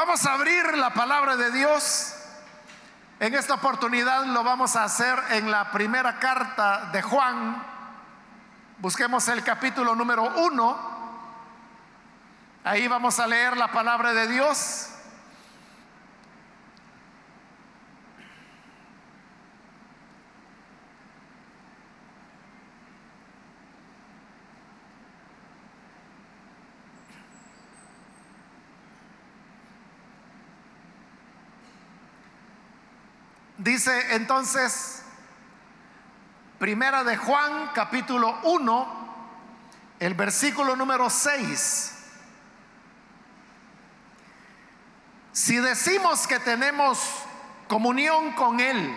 Vamos a abrir la palabra de Dios. En esta oportunidad lo vamos a hacer en la primera carta de Juan. Busquemos el capítulo número uno. Ahí vamos a leer la palabra de Dios. Dice entonces, primera de Juan, capítulo 1, el versículo número 6. Si decimos que tenemos comunión con Él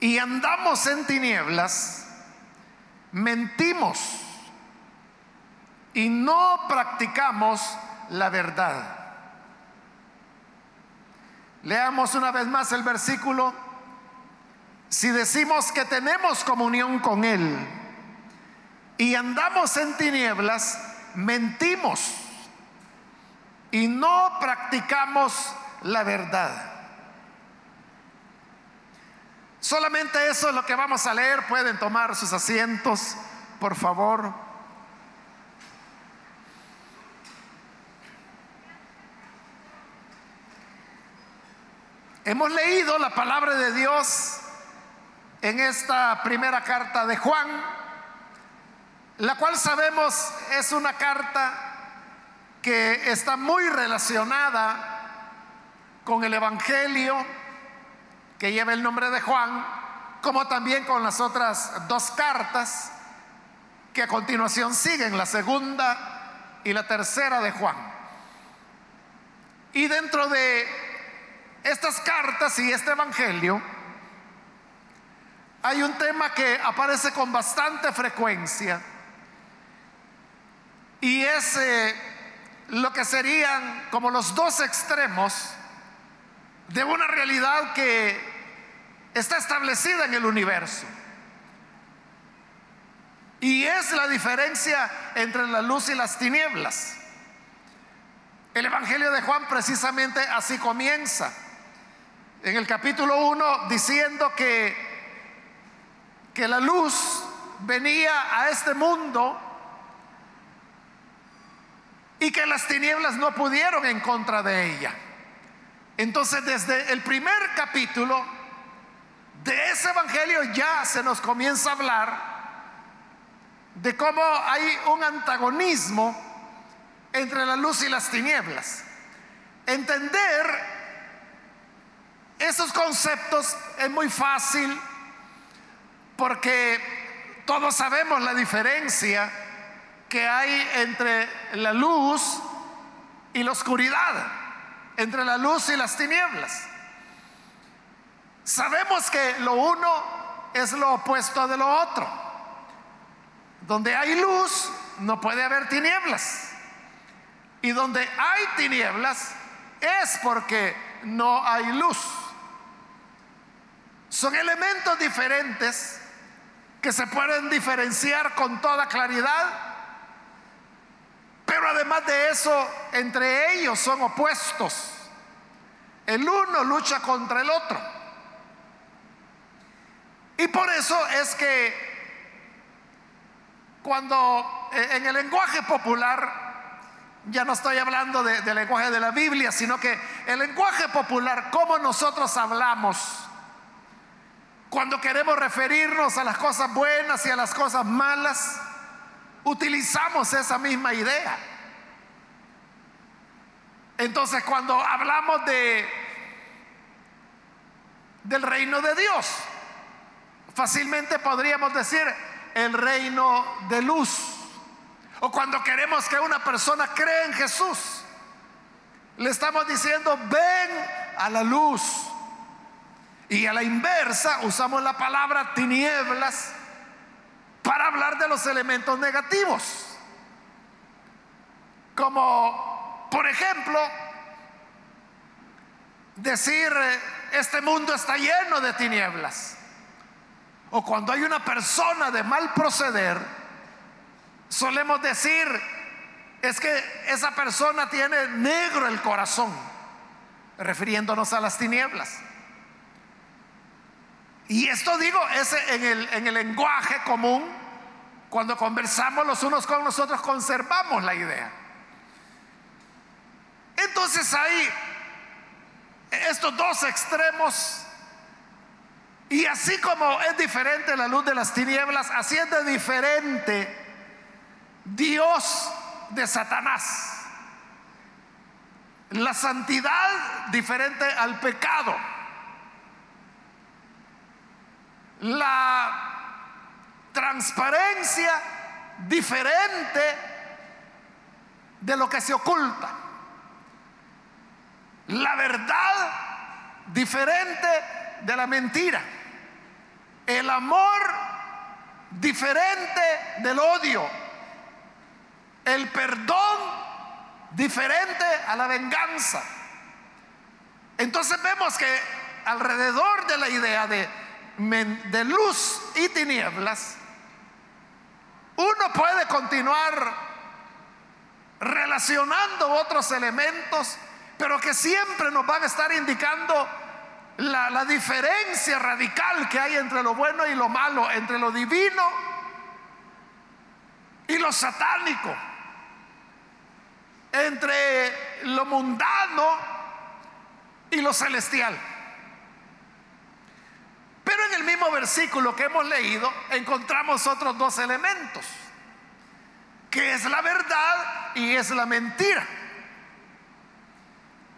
y andamos en tinieblas, mentimos y no practicamos la verdad. Leamos una vez más el versículo. Si decimos que tenemos comunión con Él y andamos en tinieblas, mentimos y no practicamos la verdad. Solamente eso es lo que vamos a leer. Pueden tomar sus asientos, por favor. Hemos leído la palabra de Dios en esta primera carta de Juan, la cual sabemos es una carta que está muy relacionada con el Evangelio que lleva el nombre de Juan, como también con las otras dos cartas que a continuación siguen, la segunda y la tercera de Juan. Y dentro de estas cartas y este Evangelio, hay un tema que aparece con bastante frecuencia y es eh, lo que serían como los dos extremos de una realidad que está establecida en el universo. Y es la diferencia entre la luz y las tinieblas. El Evangelio de Juan precisamente así comienza en el capítulo 1 diciendo que, que la luz venía a este mundo y que las tinieblas no pudieron en contra de ella. Entonces desde el primer capítulo de ese evangelio ya se nos comienza a hablar de cómo hay un antagonismo entre la luz y las tinieblas. Entender esos conceptos es muy fácil porque todos sabemos la diferencia que hay entre la luz y la oscuridad, entre la luz y las tinieblas. Sabemos que lo uno es lo opuesto de lo otro. Donde hay luz no puede haber tinieblas. Y donde hay tinieblas es porque no hay luz. Son elementos diferentes que se pueden diferenciar con toda claridad, pero además de eso, entre ellos son opuestos. El uno lucha contra el otro. Y por eso es que cuando eh, en el lenguaje popular, ya no estoy hablando del lenguaje de la Biblia, sino que el lenguaje popular, como nosotros hablamos, cuando queremos referirnos a las cosas buenas y a las cosas malas, utilizamos esa misma idea. Entonces, cuando hablamos de del reino de Dios, fácilmente podríamos decir el reino de luz. O cuando queremos que una persona cree en Jesús, le estamos diciendo, ven a la luz. Y a la inversa usamos la palabra tinieblas para hablar de los elementos negativos. Como, por ejemplo, decir, eh, este mundo está lleno de tinieblas. O cuando hay una persona de mal proceder, solemos decir, es que esa persona tiene negro el corazón, refiriéndonos a las tinieblas. Y esto digo, es en el, en el lenguaje común, cuando conversamos los unos con los otros, conservamos la idea. Entonces hay estos dos extremos. Y así como es diferente la luz de las tinieblas, así es de diferente Dios de Satanás. La santidad diferente al pecado. La transparencia diferente de lo que se oculta. La verdad diferente de la mentira. El amor diferente del odio. El perdón diferente a la venganza. Entonces vemos que alrededor de la idea de, de luz y tinieblas, uno puede continuar relacionando otros elementos, pero que siempre nos van a estar indicando la, la, diferencia radical que hay entre lo bueno y lo malo, entre lo divino y lo satánico, entre lo mundano y lo celestial. Versículo que hemos leído encontramos otros dos elementos, que es la verdad y es la mentira.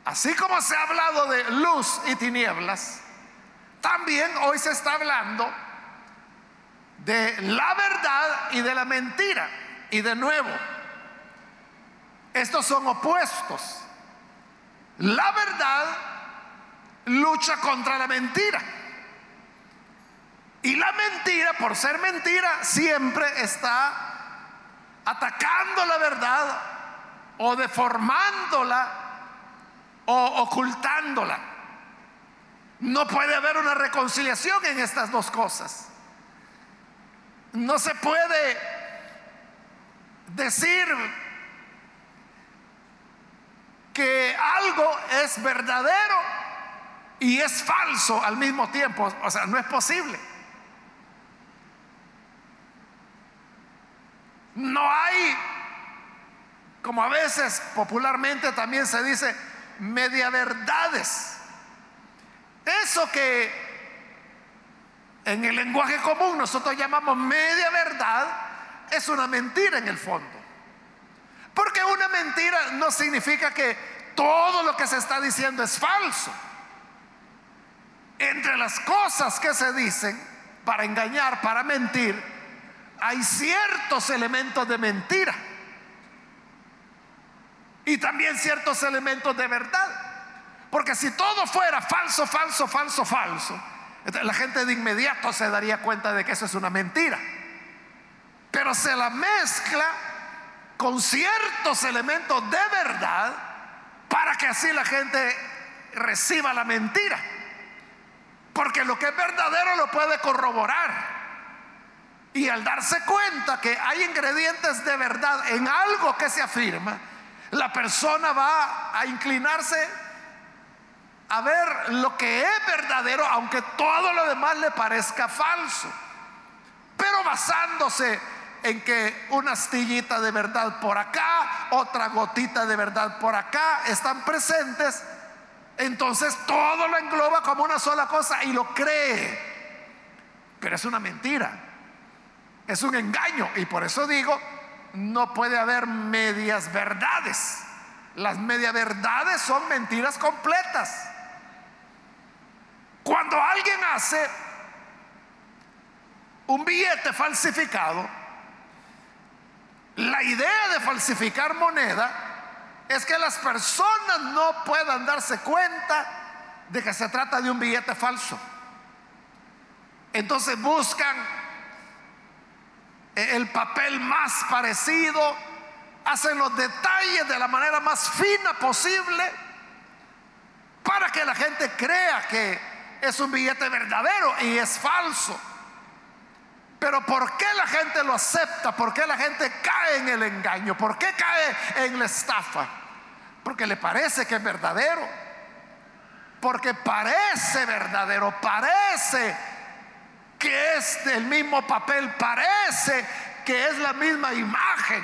Así como se ha hablado de luz y tinieblas, también hoy se está hablando de la verdad y de la mentira. Y de nuevo, estos son opuestos. La verdad lucha contra la mentira. Y la mentira, por ser mentira, siempre está atacando la verdad o deformándola o ocultándola. No puede haber una reconciliación en estas dos cosas. No se puede decir que algo es verdadero y es falso al mismo tiempo. O sea, no es posible. No hay, como a veces popularmente también se dice, media verdades. Eso que en el lenguaje común nosotros llamamos media verdad es una mentira en el fondo. Porque una mentira no significa que todo lo que se está diciendo es falso. Entre las cosas que se dicen para engañar, para mentir, hay ciertos elementos de mentira y también ciertos elementos de verdad. Porque si todo fuera falso, falso, falso, falso, la gente de inmediato se daría cuenta de que eso es una mentira. Pero se la mezcla con ciertos elementos de verdad para que así la gente reciba la mentira. Porque lo que es verdadero lo puede corroborar. Y al darse cuenta que hay ingredientes de verdad en algo que se afirma, la persona va a inclinarse a ver lo que es verdadero, aunque todo lo demás le parezca falso. Pero basándose en que una astillita de verdad por acá, otra gotita de verdad por acá están presentes, entonces todo lo engloba como una sola cosa y lo cree. Pero es una mentira. Es un engaño y por eso digo, no puede haber medias verdades. Las media verdades son mentiras completas. Cuando alguien hace un billete falsificado, la idea de falsificar moneda es que las personas no puedan darse cuenta de que se trata de un billete falso. Entonces buscan el papel más parecido, hacen los detalles de la manera más fina posible para que la gente crea que es un billete verdadero y es falso. Pero ¿por qué la gente lo acepta? ¿Por qué la gente cae en el engaño? ¿Por qué cae en la estafa? Porque le parece que es verdadero. Porque parece verdadero, parece que es del mismo papel, parece que es la misma imagen.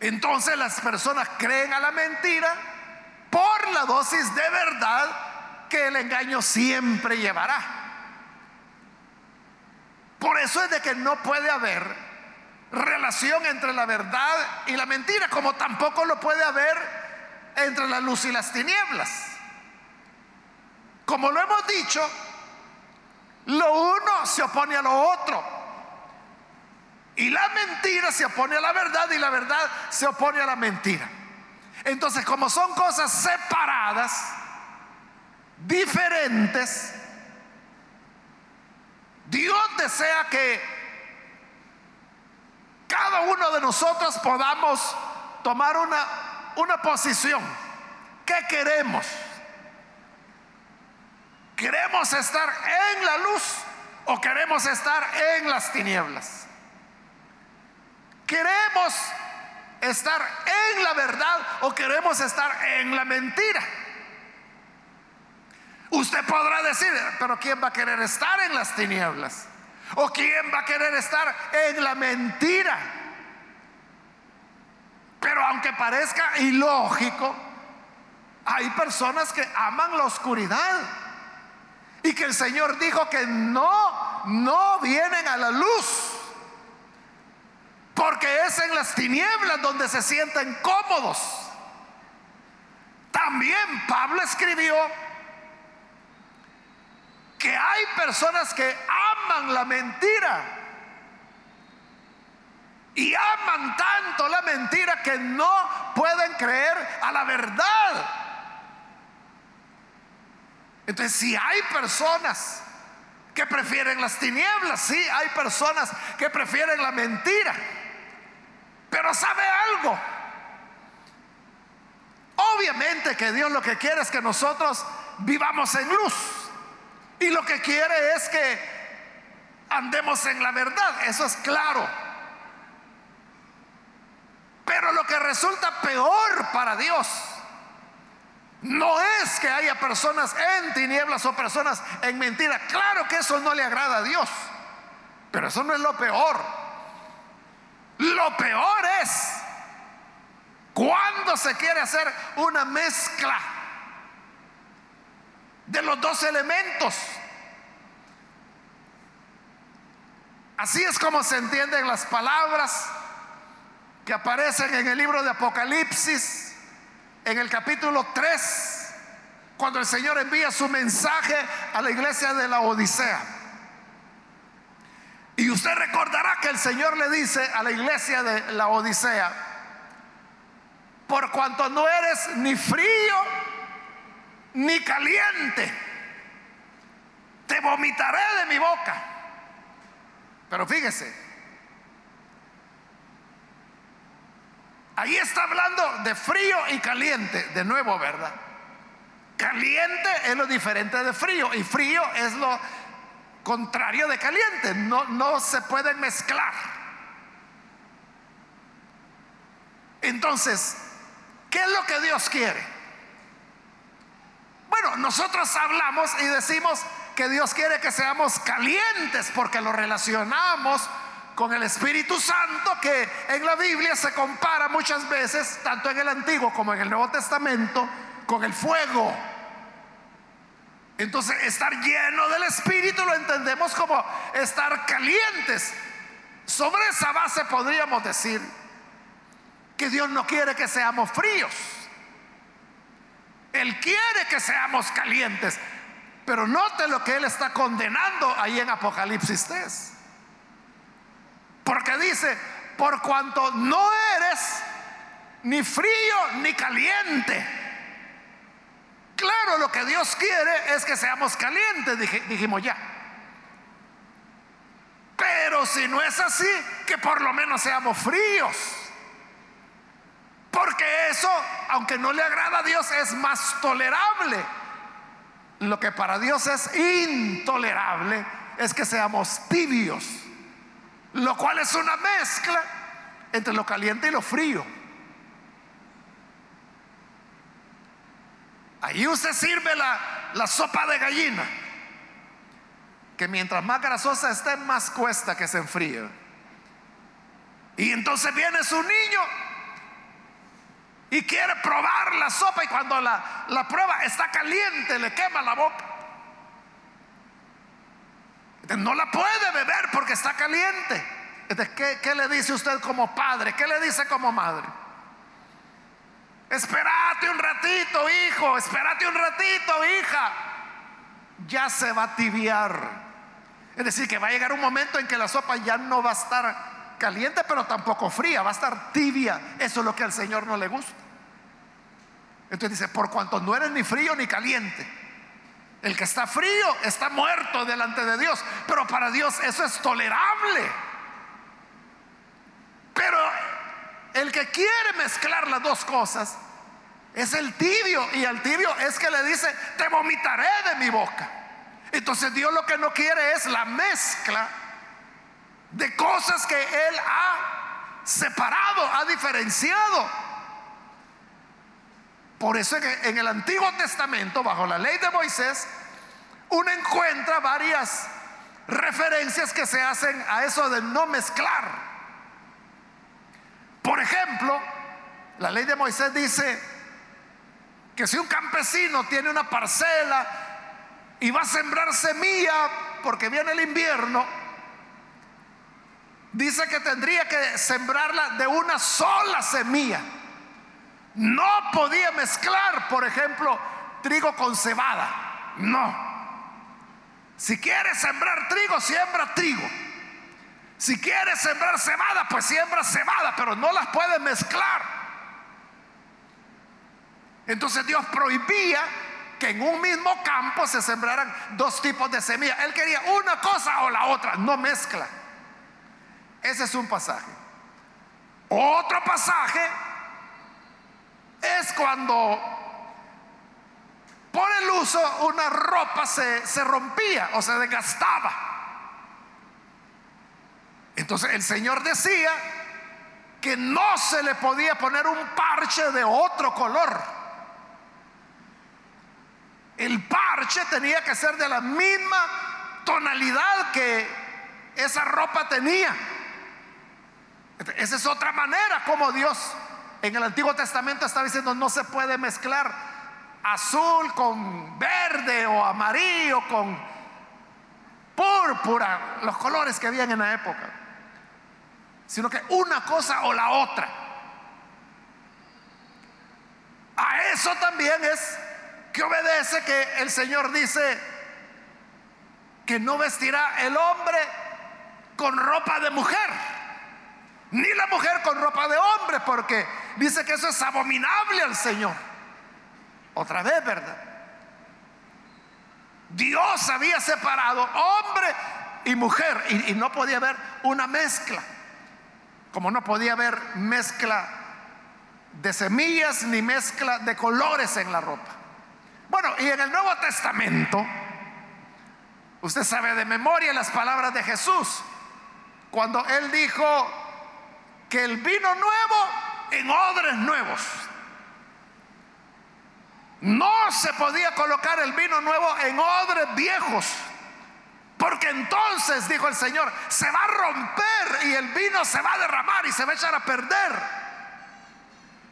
Entonces las personas creen a la mentira por la dosis de verdad que el engaño siempre llevará. Por eso es de que no puede haber relación entre la verdad y la mentira, como tampoco lo puede haber entre la luz y las tinieblas. Como lo hemos dicho, lo uno se opone a lo otro. Y la mentira se opone a la verdad y la verdad se opone a la mentira. Entonces, como son cosas separadas, diferentes, Dios desea que cada uno de nosotros podamos tomar una, una posición. ¿Qué queremos? ¿Queremos estar en la luz o queremos estar en las tinieblas? ¿Queremos estar en la verdad o queremos estar en la mentira? Usted podrá decir, pero ¿quién va a querer estar en las tinieblas? ¿O quién va a querer estar en la mentira? Pero aunque parezca ilógico, hay personas que aman la oscuridad. Y que el Señor dijo que no, no vienen a la luz. Porque es en las tinieblas donde se sienten cómodos. También Pablo escribió que hay personas que aman la mentira. Y aman tanto la mentira que no pueden creer a la verdad. Entonces, si hay personas que prefieren las tinieblas, sí, hay personas que prefieren la mentira. Pero sabe algo. Obviamente que Dios lo que quiere es que nosotros vivamos en luz. Y lo que quiere es que andemos en la verdad. Eso es claro. Pero lo que resulta peor para Dios no es que haya personas en tinieblas o personas en mentira. Claro que eso no le agrada a Dios. Pero eso no es lo peor. Lo peor es cuando se quiere hacer una mezcla de los dos elementos. Así es como se entienden las palabras que aparecen en el libro de Apocalipsis, en el capítulo 3, cuando el Señor envía su mensaje a la iglesia de la Odisea. Y usted recordará que el Señor le dice a la iglesia de la Odisea, por cuanto no eres ni frío ni caliente, te vomitaré de mi boca. Pero fíjese, ahí está hablando de frío y caliente, de nuevo, ¿verdad? Caliente es lo diferente de frío y frío es lo contrario de caliente, no, no se pueden mezclar. Entonces, ¿qué es lo que Dios quiere? Bueno, nosotros hablamos y decimos que Dios quiere que seamos calientes porque lo relacionamos con el Espíritu Santo que en la Biblia se compara muchas veces, tanto en el Antiguo como en el Nuevo Testamento, con el fuego. Entonces, estar lleno del Espíritu lo entendemos como estar calientes. Sobre esa base podríamos decir que Dios no quiere que seamos fríos. Él quiere que seamos calientes. Pero note lo que Él está condenando ahí en Apocalipsis 3. Porque dice, por cuanto no eres ni frío ni caliente Claro, lo que Dios quiere es que seamos calientes, dijimos ya. Pero si no es así, que por lo menos seamos fríos. Porque eso, aunque no le agrada a Dios, es más tolerable. Lo que para Dios es intolerable, es que seamos tibios, lo cual es una mezcla entre lo caliente y lo frío. Ahí usted sirve la, la sopa de gallina, que mientras más grasosa esté, más cuesta que se enfríe. Y entonces viene su niño y quiere probar la sopa y cuando la, la prueba está caliente, le quema la boca. No la puede beber porque está caliente. ¿qué, ¿Qué le dice usted como padre? ¿Qué le dice como madre? Espérate un ratito, hijo, espérate un ratito, hija. Ya se va a tibiar. Es decir, que va a llegar un momento en que la sopa ya no va a estar caliente, pero tampoco fría, va a estar tibia. Eso es lo que al Señor no le gusta. Entonces dice, por cuanto no eres ni frío ni caliente. El que está frío está muerto delante de Dios, pero para Dios eso es tolerable. Pero el que quiere mezclar las dos cosas es el tibio y el tibio es que le dice, te vomitaré de mi boca. Entonces Dios lo que no quiere es la mezcla de cosas que Él ha separado, ha diferenciado. Por eso en el Antiguo Testamento, bajo la ley de Moisés, uno encuentra varias referencias que se hacen a eso de no mezclar. Por ejemplo, la ley de Moisés dice que si un campesino tiene una parcela y va a sembrar semilla porque viene el invierno, dice que tendría que sembrarla de una sola semilla. No podía mezclar, por ejemplo, trigo con cebada. No. Si quieres sembrar trigo, siembra trigo. Si quieres sembrar cebada, pues siembra cebada, pero no las puedes mezclar. Entonces Dios prohibía que en un mismo campo se sembraran dos tipos de semillas. Él quería una cosa o la otra, no mezcla. Ese es un pasaje. Otro pasaje es cuando por el uso una ropa se, se rompía o se desgastaba. Entonces el Señor decía que no se le podía poner un parche de otro color. El parche tenía que ser de la misma tonalidad que esa ropa tenía. Esa es otra manera como Dios en el Antiguo Testamento está diciendo no se puede mezclar azul con verde o amarillo con púrpura, los colores que habían en la época, sino que una cosa o la otra. A eso también es que obedece que el Señor dice que no vestirá el hombre con ropa de mujer ni la mujer con ropa de hombre, porque dice que eso es abominable al Señor. Otra vez, ¿verdad? Dios había separado hombre y mujer y, no podía haber una mezcla, como no podía haber mezcla de semillas ni mezcla de colores en la ropa. Bueno, y en el Nuevo Testamento, usted sabe de memoria las palabras de Jesús, cuando él dijo, que el vino nuevo en odres nuevos. No se podía colocar el vino nuevo en odres viejos. Porque entonces, dijo el Señor, se va a romper y el vino se va a derramar y se va a echar a perder.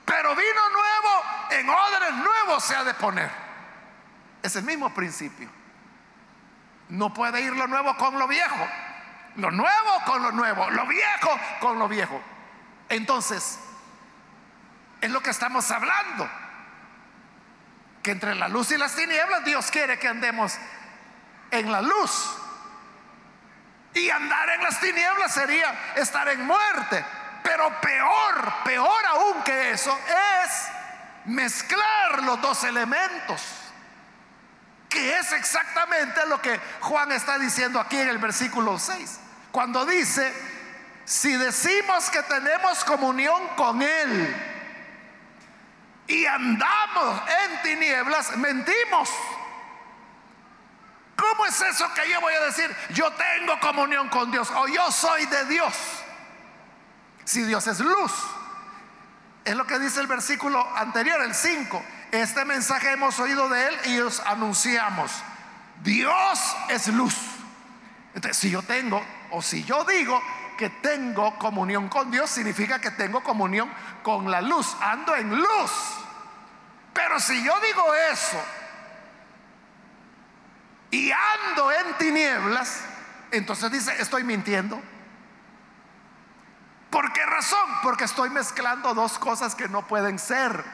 Pero vino nuevo en odres nuevos se ha de poner. Es el mismo principio. No puede ir lo nuevo con lo viejo. Lo nuevo con lo nuevo. Lo viejo con lo viejo. Entonces, es lo que estamos hablando. Que entre la luz y las tinieblas Dios quiere que andemos en la luz. Y andar en las tinieblas sería estar en muerte. Pero peor, peor aún que eso es mezclar los dos elementos. Que es exactamente lo que Juan está diciendo aquí en el versículo 6. Cuando dice, si decimos que tenemos comunión con Él y andamos en tinieblas, mentimos. ¿Cómo ¿cómo es eso que yo voy a decir, yo tengo comunión con Dios o yo soy de Dios? Si Dios es luz. Es lo que dice el versículo anterior, el 5. Este mensaje hemos oído de Él y os anunciamos. Dios es luz. Entonces, si yo tengo o si yo digo que tengo comunión con Dios, significa que tengo comunión con la luz. Ando en luz. Pero si yo digo eso y ando en tinieblas, entonces dice, estoy mintiendo. ¿Por qué razón? Porque estoy mezclando dos cosas que no pueden ser.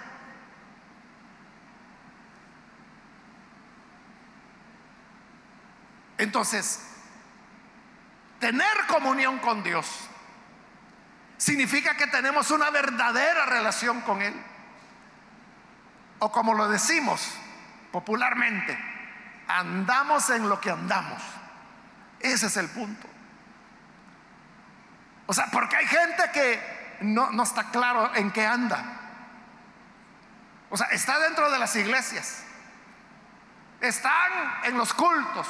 Entonces, tener comunión con Dios significa que tenemos una verdadera relación con Él. O como lo decimos popularmente, andamos en lo que andamos. Ese es el punto. O sea, porque hay gente que no, no está claro en qué anda. O sea, está dentro de las iglesias. Están en los cultos.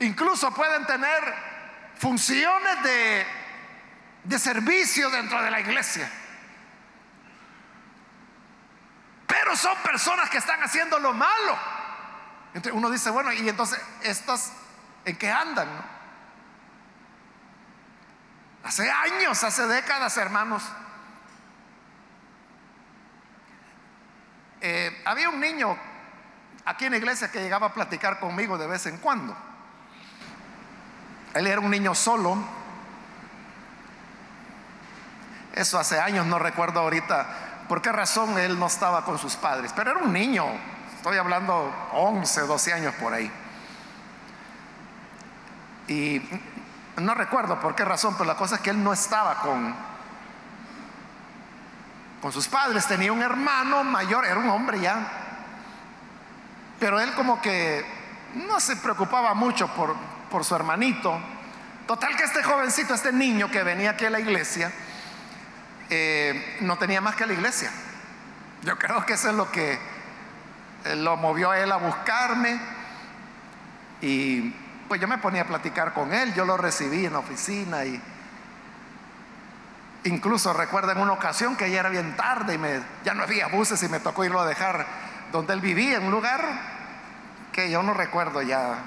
Incluso pueden tener funciones de, de servicio dentro de la iglesia. Pero son personas que están haciendo lo malo. Entonces uno dice, bueno, y entonces estas, ¿en qué andan? Hace años, hace décadas, hermanos. Eh, había un niño aquí en la iglesia que llegaba a platicar conmigo de vez en cuando. Él era un niño solo. Eso hace años, no recuerdo ahorita por qué razón él no estaba con sus padres, pero era un niño, estoy hablando 11, 12 años por ahí. Y no recuerdo por qué razón, pero la cosa es que él no estaba con, con sus padres. Tenía un hermano mayor, era un hombre ya. Pero él como que no se preocupaba mucho por, por su hermanito. Total que este jovencito, este niño que venía aquí a la iglesia, eh, no tenía más que la iglesia. Yo creo que eso es lo que eh, lo movió a él a buscarme. Y pues yo me ponía a platicar con él, yo lo recibí en la oficina y incluso recuerdo en una ocasión que ya era bien tarde y me, ya no había buses y me tocó irlo a dejar donde él vivía, en un lugar que yo no recuerdo ya,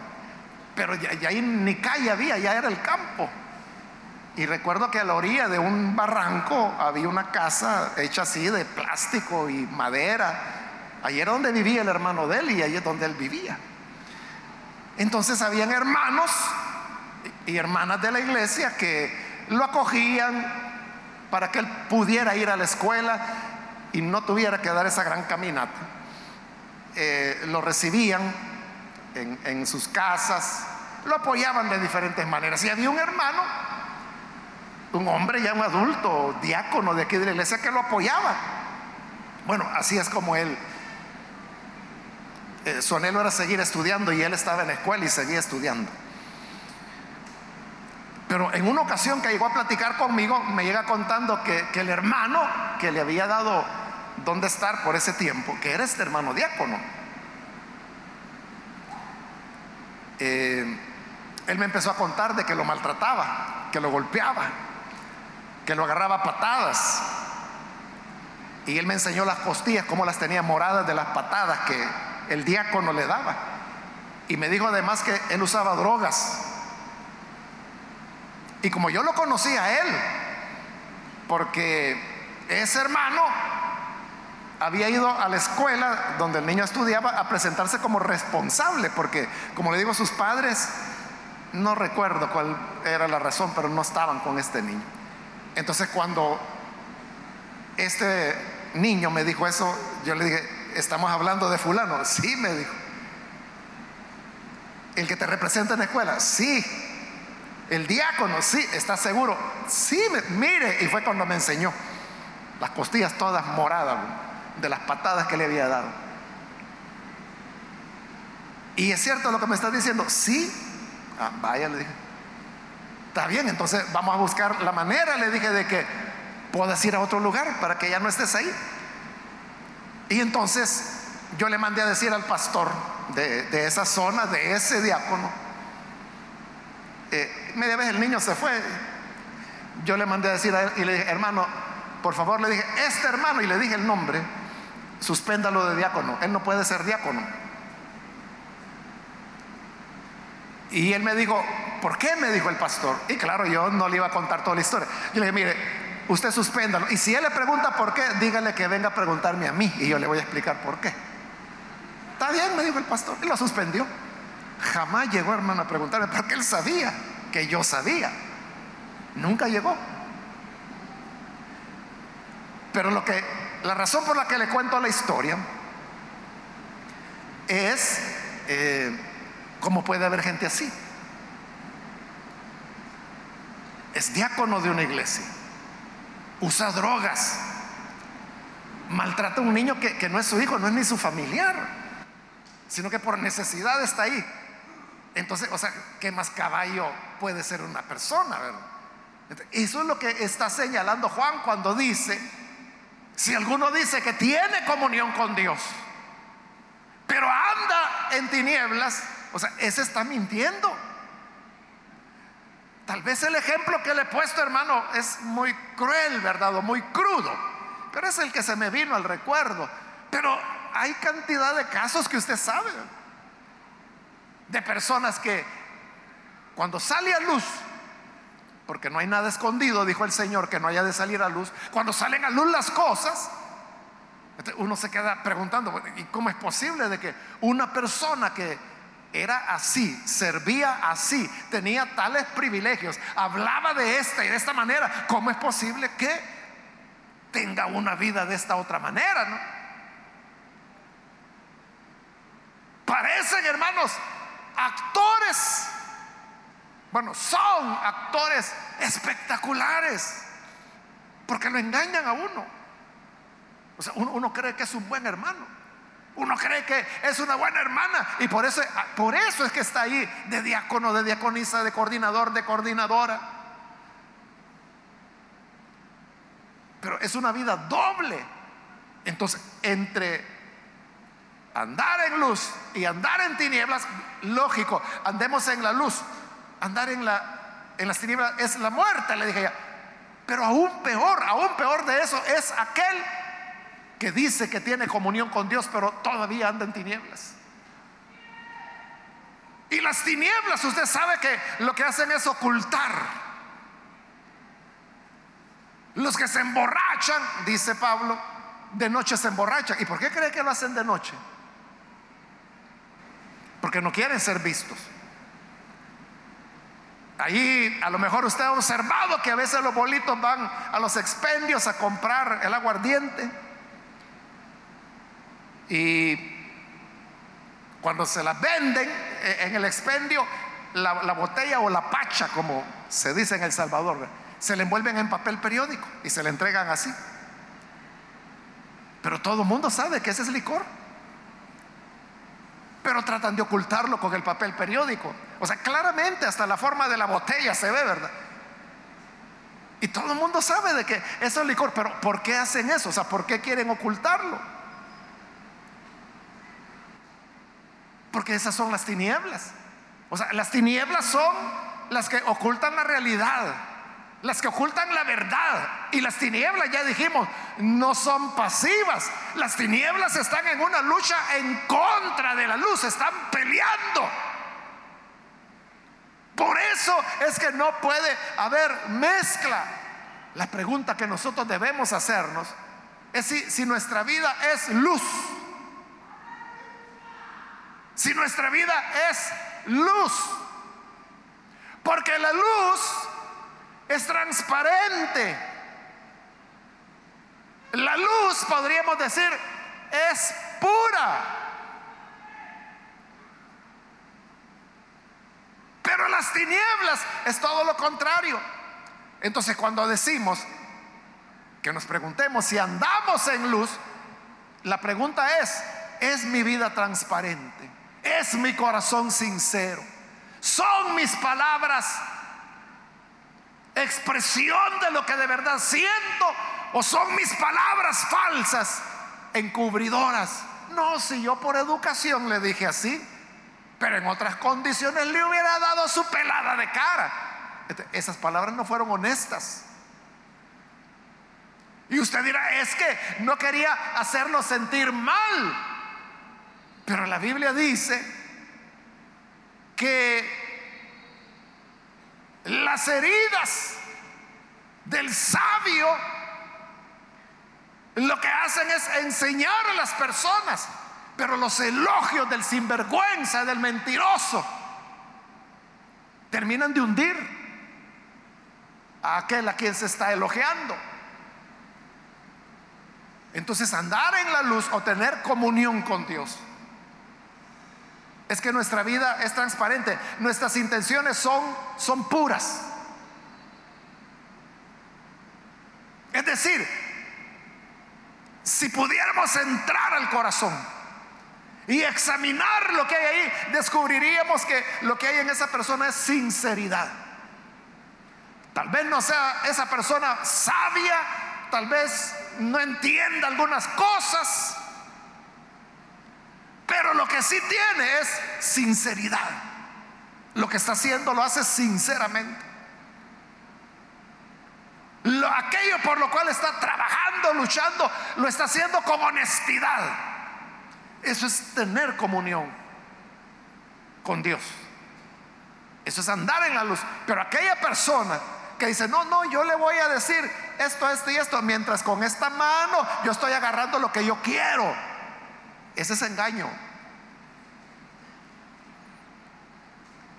pero ya, ya ahí ni calle había, ya era el campo. Y recuerdo que a la orilla de un barranco había una casa hecha así de plástico y madera. Ahí era donde vivía el hermano de él y ahí es donde él vivía. Entonces habían hermanos y hermanas de la iglesia que lo acogían para que él pudiera ir a la escuela y no tuviera que dar esa gran caminata. Eh, lo recibían en sus casas, lo apoyaban de diferentes maneras. Y había un hermano, un hombre ya un adulto, diácono de aquí de la iglesia, que lo apoyaba. Bueno, así es como él eh, su anhelo era seguir estudiando y él estaba en la escuela y seguía estudiando. Pero en una ocasión que llegó a platicar conmigo, me llega contando que, el hermano que le había dado dónde estar por ese tiempo, que era este hermano diácono, eh, él me empezó a contar de que lo maltrataba, que lo golpeaba, que lo agarraba patadas. Y él me enseñó las costillas, cómo las tenía moradas de las patadas que el diácono le daba. Y me dijo además que él usaba drogas. Y como yo lo conocía a él, porque ese hermano había ido a la escuela donde el niño estudiaba a presentarse como responsable, porque como le digo a sus padres, no recuerdo cuál era la razón, pero no estaban con este niño. Entonces cuando este niño me dijo eso, yo le dije, estamos hablando de fulano. Sí, me dijo. El que te representa en la escuela, sí. El diácono, sí, ¿estás seguro? Sí, mire, y fue cuando me enseñó. Las costillas todas moradas de las patadas que le había dado. Y es cierto lo que me estás diciendo, sí. Ah, vaya, le dije. Está bien, entonces vamos a buscar la manera, le dije, de que puedas ir a otro lugar para que ya no estés ahí. Y entonces yo le mandé a decir al pastor de, esa zona, de ese diácono, Eh, media vez el niño se fue. Yo le mandé a decir a él y le dije, hermano, por favor, le dije, este hermano, y le dije el nombre, suspéndalo de diácono. Él no puede ser diácono. Y él me dijo, ¿por qué? Me dijo el pastor. Y claro, yo no le iba a contar toda la historia. Yo le dije, mire, usted suspéndalo. Y si él le pregunta por qué, dígale que venga a preguntarme a mí y yo le voy a explicar por qué. Está bien, me dijo el pastor. Y lo suspendió. Jamás llegó, hermano, a preguntarme porque él sabía que yo sabía. Nunca llegó. Pero lo que, la razón por la que le cuento la historia es eh, cómo puede haber gente así. Es diácono de una iglesia, usa drogas, maltrata a un niño que, no es su hijo, no es ni su familiar, sino que por necesidad está ahí. Entonces, o sea, ¿qué más caballo puede ser una persona? Eso es lo que está señalando Juan cuando dice, si alguno dice que tiene comunión con Dios, pero anda en tinieblas, o sea, ese está mintiendo. Tal vez el ejemplo que le he puesto, hermano, es muy cruel, ¿verdad? O muy crudo, pero es el que se me vino al recuerdo. Pero hay cantidad de casos que usted sabe de personas que cuando sale a luz, porque no hay nada escondido, dijo el Señor, que no haya de salir a luz, cuando salen a luz las cosas, uno se queda preguntando, ¿y cómo es posible de que una persona que era así, servía así, tenía tales privilegios, hablaba de esta y de esta manera, ¿cómo es posible que tenga una vida de esta otra manera? ¿no? Parecen, hermanos, actores, bueno, son actores espectaculares, porque lo engañan a uno. O sea, uno, cree que es un buen hermano. Uno cree que es una buena hermana y por eso, por eso es que está ahí de diácono, de diaconisa, de coordinador, de coordinadora. Pero es una vida doble. Entonces, entre andar en luz y andar en tinieblas, lógico, andemos en la luz. Andar en, la, en las tinieblas es la muerte, le dije ya. Pero aún peor, aún peor de eso es aquel que dice que tiene comunión con Dios, pero todavía anda en tinieblas. Y las tinieblas, usted sabe que lo que hacen es ocultar. Los que se emborrachan, dice Pablo, de noche se emborrachan. ¿Y por qué cree que lo hacen de noche? porque no quieren ser vistos. Ahí a lo mejor usted ha observado que a veces los bolitos van a los expendios a comprar el aguardiente y cuando se la venden eh, en el expendio, la, la, botella o la pacha, como se dice en El Salvador, se le envuelven en papel periódico y se le entregan así. Pero todo el mundo sabe que ese es licor pero tratan de ocultarlo con el papel periódico. O sea, claramente hasta la forma de la botella se ve, ¿verdad? Y todo el mundo sabe de que eso es licor, pero ¿por qué hacen eso? O sea, ¿por qué quieren ocultarlo? Porque esas son las tinieblas. O sea, las tinieblas son las que ocultan la realidad las que ocultan la verdad. Y las tinieblas, ya dijimos, no son pasivas. Las tinieblas están en una lucha en contra de la luz, están peleando. Por eso es que no puede haber mezcla. La pregunta que nosotros debemos hacernos es si, si nuestra vida es luz. Si nuestra vida es luz. Porque la luz es transparente. La luz, podríamos decir, es pura. Pero las tinieblas es todo lo contrario. Entonces cuando decimos que nos preguntemos si andamos en luz, la pregunta es, ¿es mi vida transparente? ¿Es mi corazón sincero? ¿Son mis palabras expresión de lo que de verdad siento o son mis palabras falsas, encubridoras. No, si yo por educación le dije así, pero en otras condiciones le hubiera dado su pelada de cara. Este, esas palabras no fueron honestas. Y usted dirá, es que no quería hacerlo sentir mal. Pero la Biblia dice que las heridas del sabio lo que hacen es enseñar a las personas, pero los elogios del sinvergüenza, del mentiroso, terminan de hundir a aquel a quien se está elogiando. Entonces andar en la luz o tener comunión con Dios es que nuestra vida es transparente, nuestras intenciones son, son puras. Es decir, si pudiéramos entrar al corazón y examinar lo que hay ahí, descubriríamos que lo que hay en esa persona es sinceridad. Tal vez no sea esa persona sabia, tal vez no entienda algunas cosas, pero lo que sí tiene es sinceridad. Lo que está haciendo lo hace sinceramente. Lo, aquello por lo cual está trabajando, luchando, lo está haciendo con honestidad. Eso es tener comunión con Dios. Eso es andar en la luz. Pero aquella persona que dice, no, no, yo le voy a decir esto, esto y esto, mientras con esta mano yo estoy agarrando lo que yo quiero. Ese es engaño.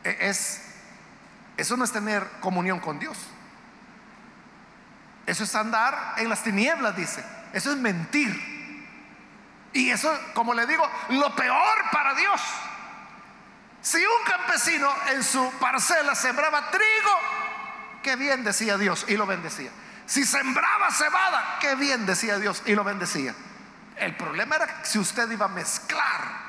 E, es, eso no es tener comunión con Dios. Eso es andar en las tinieblas, dice. Eso es mentir. Y eso, como le digo, lo peor para Dios. Si un campesino en su parcela sembraba trigo, qué bien decía Dios y lo bendecía. Si sembraba cebada, qué bien decía Dios y lo bendecía. El problema era si usted iba a mezclar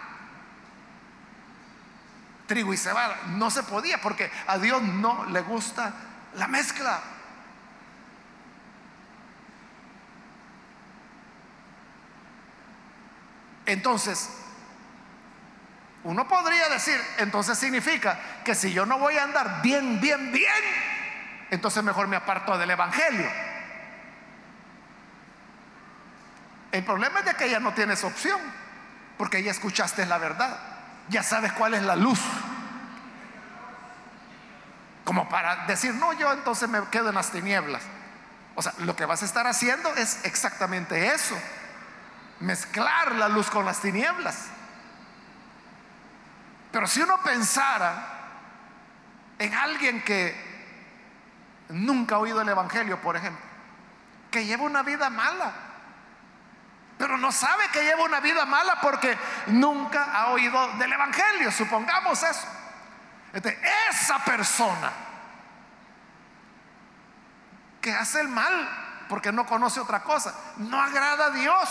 trigo y cebada. No se podía porque a Dios no le gusta la mezcla. Entonces, uno podría decir, entonces significa que si yo no voy a andar bien, bien, bien, entonces mejor me aparto del Evangelio. El problema es de que ya no tienes opción, porque ya escuchaste la verdad, ya sabes cuál es la luz. Como para decir, no, yo entonces me quedo en las tinieblas. O sea, lo que vas a estar haciendo es exactamente eso, mezclar la luz con las tinieblas. Pero si uno pensara en alguien que nunca ha oído el Evangelio, por ejemplo, que lleva una vida mala, pero no sabe que lleva una vida mala porque nunca ha oído del Evangelio, supongamos eso. esa persona que hace el mal porque no conoce otra cosa, no agrada a Dios.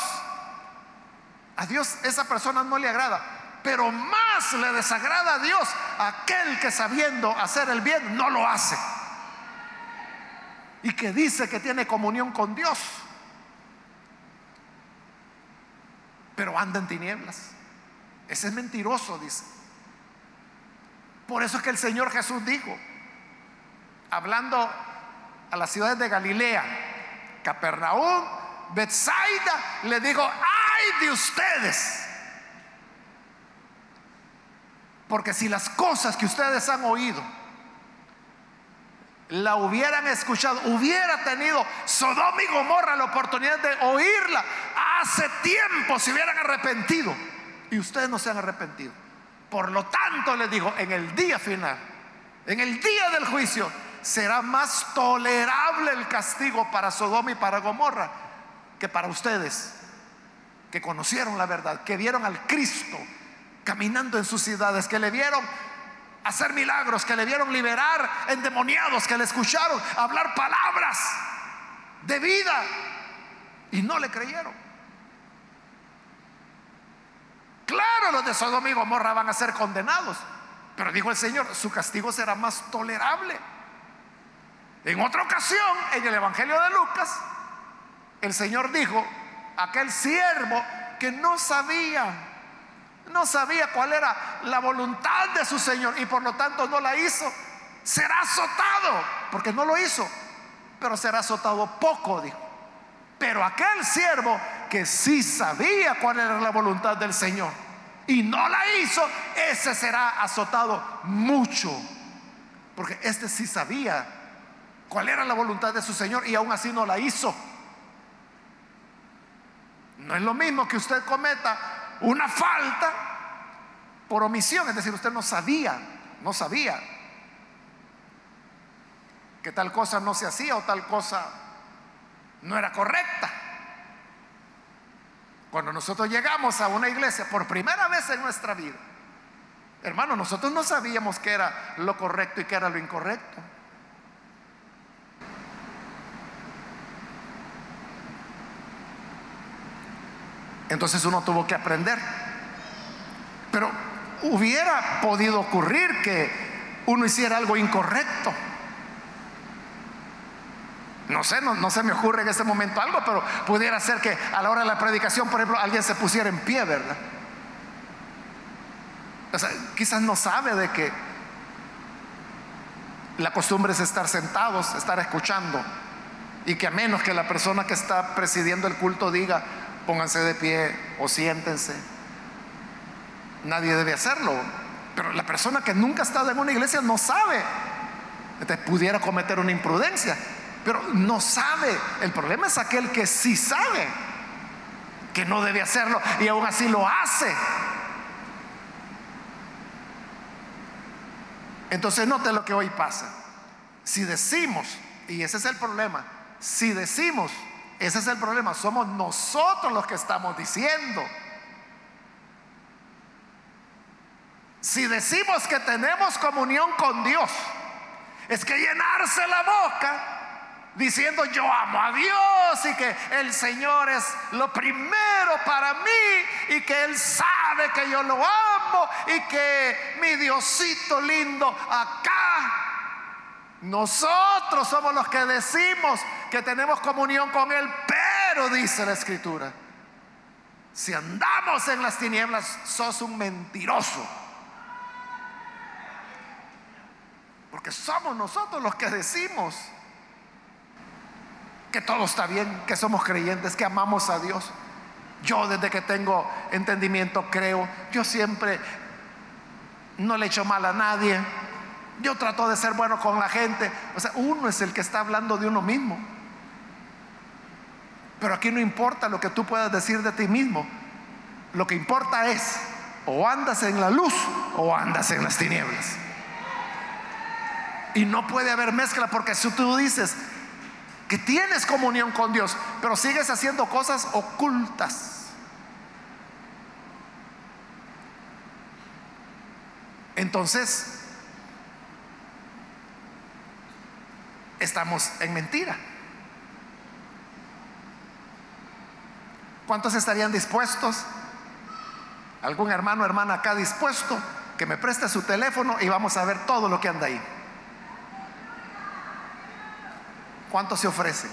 A Dios esa persona no le agrada, pero más le desagrada a Dios aquel que sabiendo hacer el bien no lo hace. Y que dice que tiene comunión con Dios pero anda en tinieblas. Ese es mentiroso, dice. Por eso es que el Señor Jesús dijo, hablando a las ciudades de Galilea, Capernaum, Bethsaida, le digo, ay de ustedes. Porque si las cosas que ustedes han oído la hubieran escuchado, hubiera tenido Sodoma y Gomorra la oportunidad de oírla hace tiempo, se hubieran arrepentido. Y ustedes no se han arrepentido. Por lo tanto, les digo, en el día final, en el día del juicio, será más tolerable el castigo para Sodoma y para Gomorra que para ustedes, que conocieron la verdad, que vieron al Cristo caminando en sus ciudades, que le vieron hacer milagros, que le vieron liberar endemoniados, que le escucharon hablar palabras de vida y no le creyeron. Claro, los de Sodoma y Gomorra van a ser condenados, pero dijo el Señor, su castigo será más tolerable. En otra ocasión, en el Evangelio de Lucas, el Señor dijo, aquel siervo que no sabía no sabía cuál era la voluntad de su Señor y por lo tanto no la hizo, será azotado, porque no lo hizo, pero será azotado poco, dijo. Pero aquel siervo que sí sabía cuál era la voluntad del Señor y no la hizo, ese será azotado mucho. Porque este sí sabía cuál era la voluntad de su Señor y aún así no la hizo. No es lo mismo que usted cometa una falta por omisión, es decir, usted no sabía, no sabía que tal cosa no se hacía o tal cosa no era correcta. Cuando nosotros llegamos a una iglesia por primera vez en nuestra vida, hermano, nosotros no sabíamos qué era lo correcto y qué era lo incorrecto. Entonces uno tuvo que aprender. Pero hubiera podido ocurrir que uno hiciera algo incorrecto. No sé, no, se me ocurre en este momento algo, pero pudiera ser que a la hora de la predicación, por ejemplo, alguien se pusiera en pie, ¿verdad? O sea, quizás no sabe de que la costumbre es estar sentados, estar escuchando, y que a menos que la persona que está presidiendo el culto diga, pónganse de pie o siéntense, nadie debe hacerlo. Pero la persona que nunca ha estado en una iglesia no sabe. Entonces pudiera cometer una imprudencia pero no sabe. El problema es aquel que sí sabe que no debe hacerlo y aún así lo hace. Entonces note lo que hoy pasa. Si decimos, y ese es el problema, si decimos, ese es el problema, somos nosotros los que estamos diciendo. Si decimos que tenemos comunión con Dios, es que llenarse la boca diciendo yo amo a Dios y que el Señor es lo primero para mí y que Él sabe que yo lo amo y que mi Diosito lindo acá. Nosotros somos los que decimos que tenemos comunión con Él, pero dice la Escritura, si andamos en las tinieblas, sos un mentiroso. Porque somos nosotros los que decimos que todo está bien, que somos creyentes, que amamos a Dios. Yo desde que tengo entendimiento creo, yo siempre no le echo mal a nadie, yo trato de ser bueno con la gente. O sea, uno es el que está hablando de uno mismo. Pero aquí no importa lo que tú puedas decir de ti mismo. Lo que importa es o andas en la luz o andas en las tinieblas. Y no puede haber mezcla porque si tú dices, que tienes comunión con Dios, pero sigues haciendo cosas ocultas. Entonces, estamos en mentira. ¿Cuántos estarían dispuestos? ¿Algún hermano o hermana acá dispuesto que me preste su teléfono y vamos a ver todo lo que anda ahí? ¿Cuántos se ofrecen?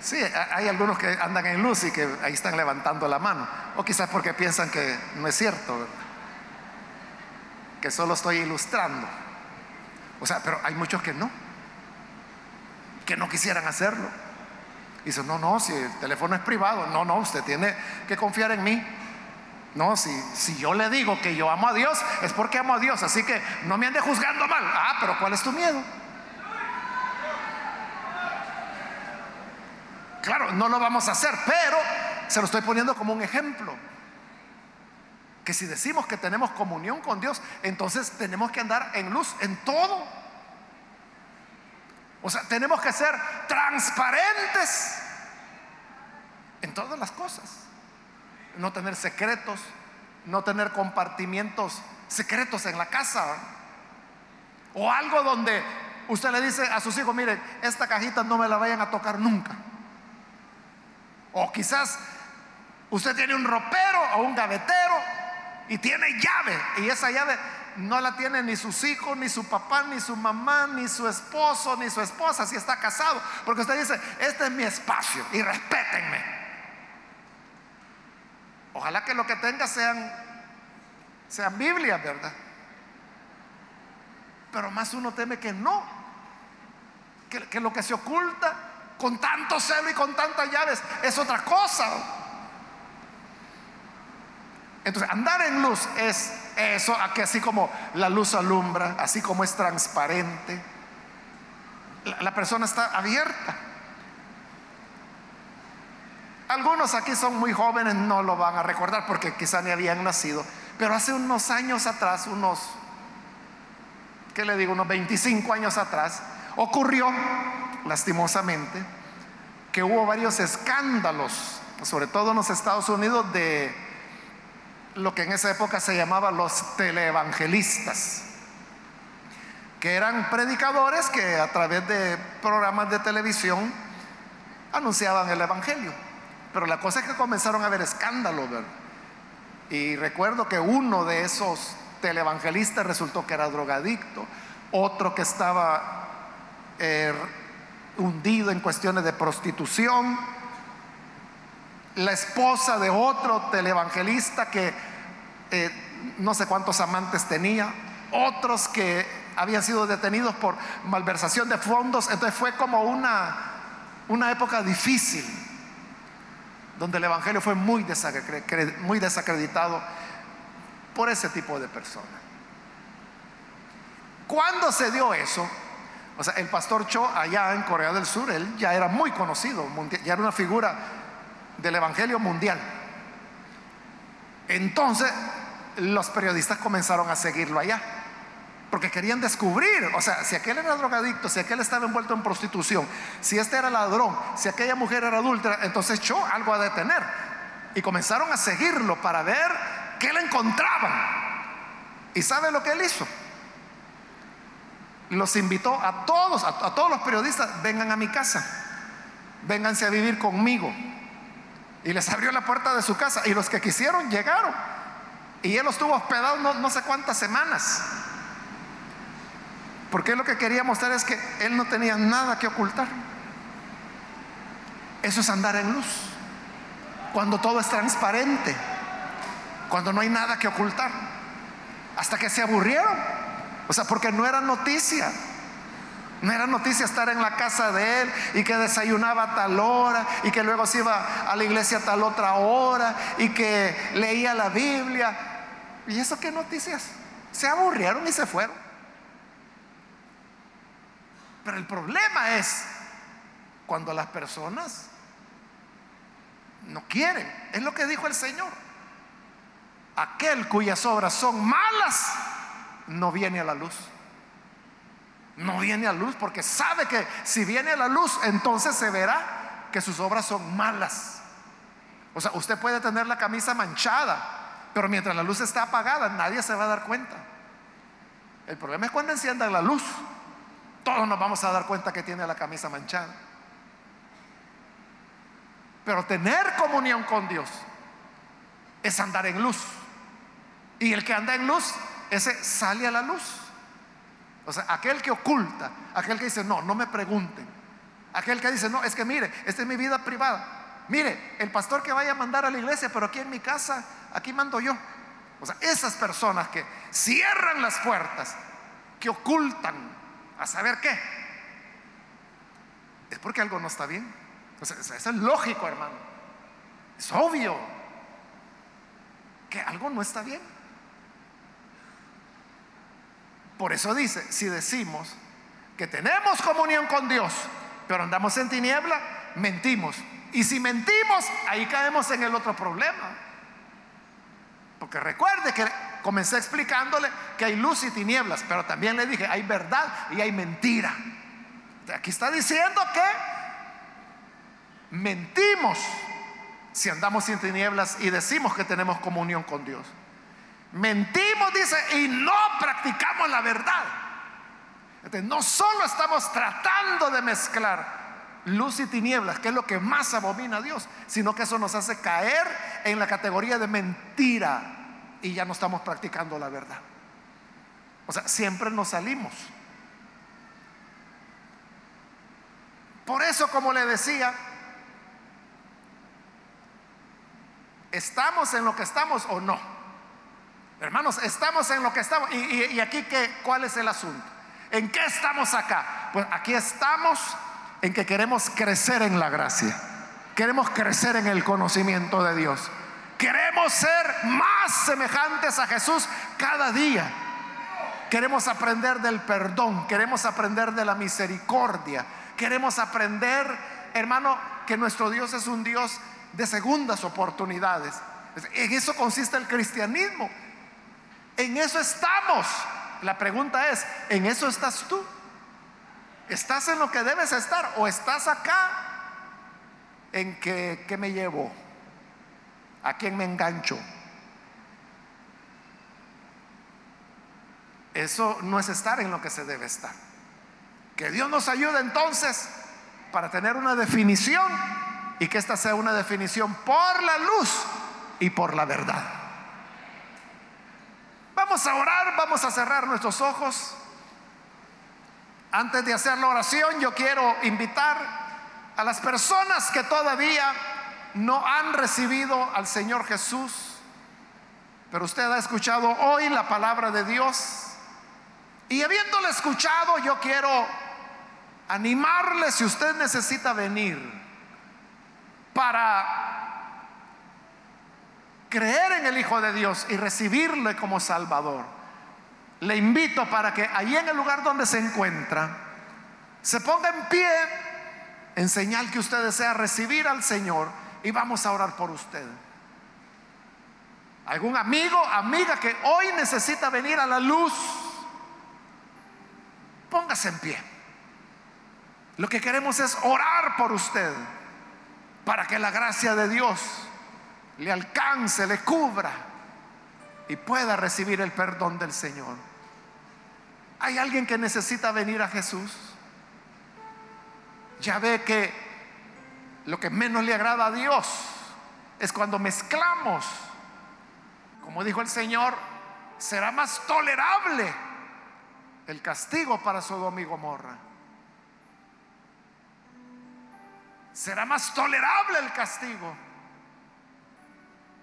Sí, hay algunos que andan en luz y que ahí están levantando la mano. O quizás porque piensan que no es cierto, que solo estoy ilustrando. O sea, pero hay muchos que no, que no quisieran hacerlo. Dicen, no, no, si el teléfono es privado, no, no, usted tiene que confiar en mí. No, si, si yo le digo que yo amo a Dios, es porque amo a Dios. Así que no me ande juzgando mal. Ah, pero ¿cuál es tu miedo? Claro, no lo vamos a hacer, pero se lo estoy poniendo como un ejemplo. Que si decimos que tenemos comunión con Dios, entonces tenemos que andar en luz en todo. O sea, tenemos que ser transparentes en todas las cosas no tener secretos, no tener compartimientos secretos en la casa. O algo donde usted le dice a sus hijos, miren, esta cajita no me la vayan a tocar nunca. O quizás usted tiene un ropero o un gavetero y tiene llave y esa llave no la tiene ni sus hijos, ni su papá, ni su mamá, ni su esposo, ni su esposa si está casado. Porque usted dice, este es mi espacio y respétenme. Ojalá que lo que tenga sean, sean Biblias, ¿verdad? Pero más uno teme que no, que, que lo que se oculta con tanto celo y con tantas llaves es otra cosa. Entonces, andar en luz es eso, que así como la luz alumbra, así como es transparente, la, persona está abierta. Algunos aquí son muy jóvenes, no lo van a recordar porque quizá ni habían nacido, pero hace unos años atrás, unos, ¿qué le digo? Unos 25 años atrás, ocurrió, lastimosamente, que hubo varios escándalos, sobre todo en los Estados Unidos, de lo que en esa época se llamaba los teleevangelistas, que eran predicadores que a través de programas de televisión anunciaban el Evangelio. Pero la cosa es que comenzaron a haber escándalos, Y recuerdo que uno de esos televangelistas resultó que era drogadicto, otro que estaba eh, hundido en cuestiones de prostitución, la esposa de otro televangelista que eh, no sé cuántos amantes tenía, otros que habían sido detenidos por malversación de fondos. Entonces fue como una, una época difícil, donde el Evangelio fue muy, muy desacreditado por ese tipo de personas. ¿Cuándo se dio eso? O sea, el pastor Cho allá en Corea del Sur, él ya era muy conocido, ya era una figura del Evangelio mundial. Entonces, los periodistas comenzaron a seguirlo allá, porque querían descubrir, o sea, si aquel era drogadicto, si aquel estaba envuelto en prostitución, si este era ladrón, si aquella mujer era adúltera, entonces echó algo a detener. Y comenzaron a seguirlo para ver qué le encontraban. ¿Y sabe lo que él hizo? Los invitó a todos, a, a todos los periodistas, vengan a mi casa, vénganse a vivir conmigo. Y les abrió la puerta de su casa y los que quisieron llegaron. Y él estuvo hospedado no, sé cuántas semanas. Porque lo que quería mostrar es que él no tenía nada que ocultar. Eso es andar en luz. Cuando todo es transparente. Cuando no hay nada que ocultar. Hasta que se aburrieron. O sea, porque no era noticia. No era noticia estar en la casa de él y que desayunaba a tal hora y que luego se iba a la iglesia a tal otra hora y que leía la Biblia. ¿Y eso qué noticias? Se aburrieron y se fueron. Pero el problema es cuando las personas no quieren. Es lo que dijo el Señor. Aquel cuyas obras son malas no viene a la luz no viene a luz porque sabe que si viene a la luz, entonces se verá que sus obras son malas. O sea, usted puede tener la camisa manchada, pero mientras la luz está apagada, nadie se va a dar cuenta. El problema es cuando encienda la luz. Todos nos vamos a dar cuenta que tiene la camisa manchada. Pero tener comunión con Dios es andar en luz. Y el que anda en luz, ese sale a la luz. O sea, aquel que oculta, aquel que dice, no, no me pregunten. Aquel que dice, no, es que mire, esta es mi vida privada. Mire, el pastor que vaya a mandar a la iglesia, pero aquí en mi casa, aquí mando yo. O sea, esas personas que cierran las puertas, que ocultan a saber qué, es porque algo no está bien. O sea, eso es lógico, hermano. Es obvio que algo no está bien. Por eso dice, si decimos que tenemos comunión con Dios, pero andamos en tiniebla, mentimos. Y si mentimos, ahí caemos en el otro problema. Porque recuerde que comencé explicándole que hay luz y tinieblas, pero también le dije, hay verdad y hay mentira. Aquí está diciendo que mentimos si andamos en tinieblas y decimos que tenemos comunión con Dios. Mentimos, dice, y no practicamos la verdad. no solo estamos tratando de mezclar luz y tinieblas, que es lo que más abomina a Dios, sino que eso nos hace caer en la categoría de mentira y ya no estamos practicando la verdad. O sea, siempre nos salimos. Por eso, como le decía, ¿Estamos en lo que estamos o no? Hermanos, estamos en lo que estamos. ¿Y, aquí qué, cuál es el asunto? ¿En qué estamos acá? Pues aquí estamos en que queremos crecer en la gracia. Queremos crecer en el conocimiento de Dios. Queremos ser más semejantes a Jesús cada día. Queremos aprender del perdón, queremos aprender de la misericordia, queremos aprender, hermano, que nuestro Dios es un Dios de segundas oportunidades. En eso consiste el cristianismo. En eso estamos. La pregunta es, ¿en eso estás tú? ¿Estás en lo que debes estar o estás acá en que, ¿qué me llevo? ¿A quién me engancho? Eso no es estar en lo que se debe estar. Que Dios nos ayude entonces para tener una definición y que esta sea una definición por la luz y por la verdad. Vamos a orar, vamos a cerrar nuestros ojos. Antes de hacer la oración, yo quiero invitar a las personas que todavía no han recibido al Señor Jesús, pero usted ha escuchado hoy la palabra de Dios. Y habiéndole escuchado, yo quiero animarle si usted necesita venir para creer en el Hijo de Dios y recibirle como Salvador. Le invito para que allí en el lugar donde se encuentra, se ponga en pie en señal que usted desea recibir al Señor y vamos a orar por usted. ¿Algún amigo, amiga que hoy necesita venir a la luz? Póngase en pie. Lo que queremos es orar por usted para que la gracia de Dios le alcance, le cubra y pueda recibir el perdón del Señor. ¿Hay alguien que necesita venir a Jesús? Ya ve que lo que menos le agrada a Dios es cuando mezclamos. Como dijo el Señor, será más tolerable el castigo para Sodoma y Gomorra. Será más tolerable el castigo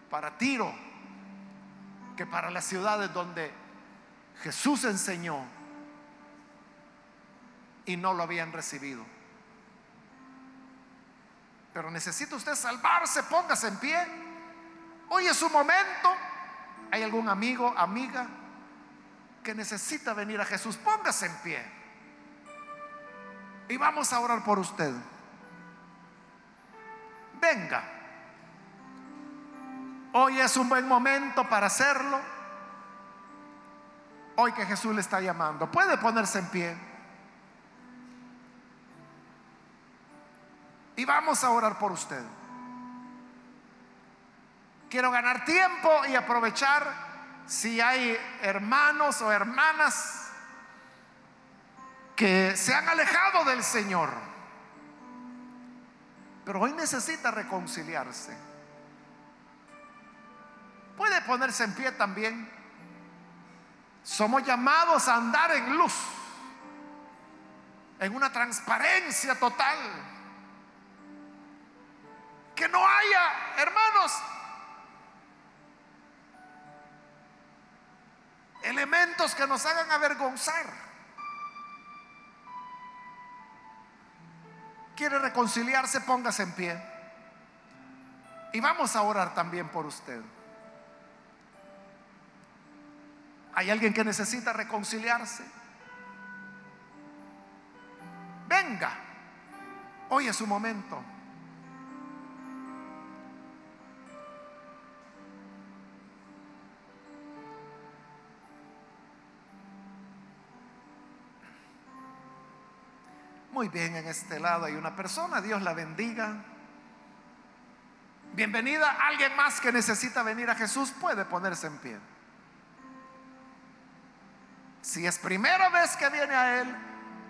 para Tiro que para las ciudades donde Jesús enseñó y no lo habían recibido. Pero necesita usted salvarse, póngase en pie. Hoy es su momento. ¿Hay algún amigo, amiga que necesita venir a Jesús? Póngase en pie. Y vamos a orar por usted. Venga. Hoy es un buen momento para hacerlo. Hoy que Jesús le está llamando. Puede ponerse en pie. Y vamos a orar por usted. Quiero ganar tiempo y aprovechar si hay hermanos o hermanas que se han alejado del Señor. Pero hoy necesita reconciliarse. Puede ponerse en pie también. Somos llamados a andar en luz, en una transparencia total que no haya, hermanos, elementos que nos hagan avergonzar. Quiere reconciliarse, póngase en pie. Y vamos a orar también por usted. ¿Hay alguien que necesita reconciliarse? Venga, hoy es su momento. Muy bien, en este lado hay una persona, Dios la bendiga. Bienvenida, alguien más que necesita venir a Jesús puede ponerse en pie. Si es primera vez que viene a Él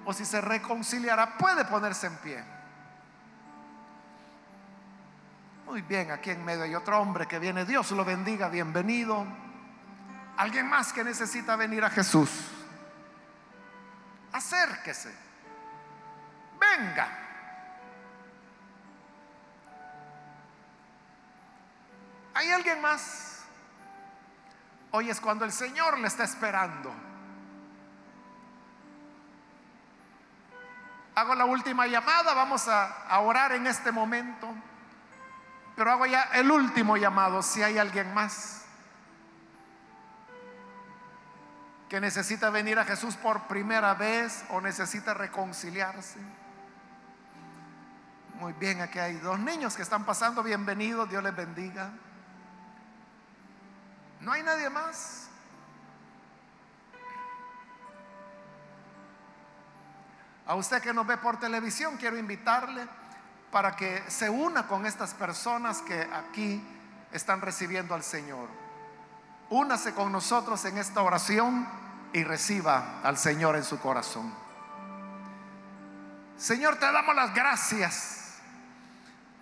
o si se reconciliará, puede ponerse en pie. Muy bien, aquí en medio hay otro hombre que viene. Dios lo bendiga, bienvenido. Alguien más que necesita venir a Jesús. Acérquese venga. ¿Hay alguien más? Hoy es cuando el Señor le está esperando. Hago la última llamada, vamos a, orar en este momento, pero hago ya el último llamado si hay alguien más que necesita venir a Jesús por primera vez o necesita reconciliarse. Muy bien, aquí hay dos niños que están pasando, bienvenidos, Dios les bendiga. No hay nadie más. A usted que nos ve por televisión, quiero invitarle para que se una con estas personas que aquí están recibiendo al Señor. Únase con nosotros en esta oración y reciba al Señor en su corazón. Señor, te damos las gracias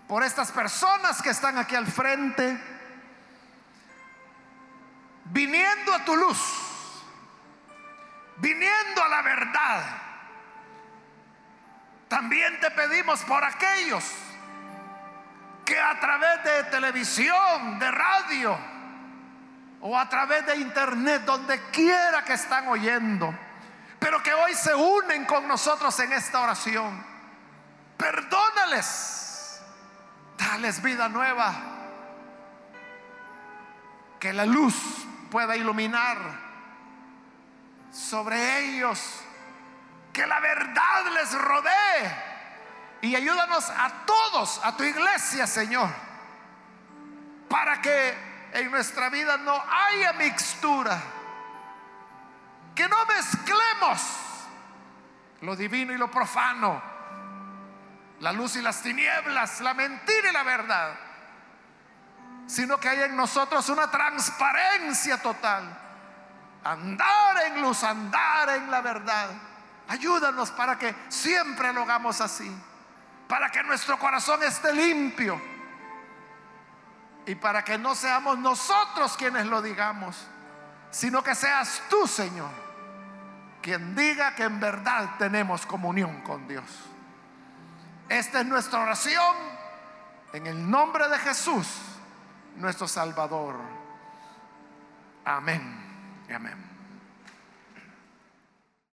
por estas personas que están aquí al frente, viniendo a tu luz, viniendo a la verdad también te pedimos por aquellos que a través de televisión, de radio o a través de internet, donde quiera que están oyendo, pero que hoy se unen con nosotros en esta oración. Perdónales, dales vida nueva, que la luz pueda iluminar sobre ellos que la verdad les rodee. Y ayúdanos a todos, a tu iglesia, Señor, para que en nuestra vida no haya mixtura. Que no mezclemos lo divino y lo profano, la luz y las tinieblas, la mentira y la verdad, sino que haya en nosotros una transparencia total. Andar en luz, andar en la verdad Ayúdanos para que siempre lo hagamos así. Para que nuestro corazón esté limpio. Y para que no seamos nosotros quienes lo digamos, sino que seas tú, Señor, quien diga que en verdad tenemos comunión con Dios. Esta es nuestra oración en el nombre de Jesús, nuestro Salvador. Amén. Amén.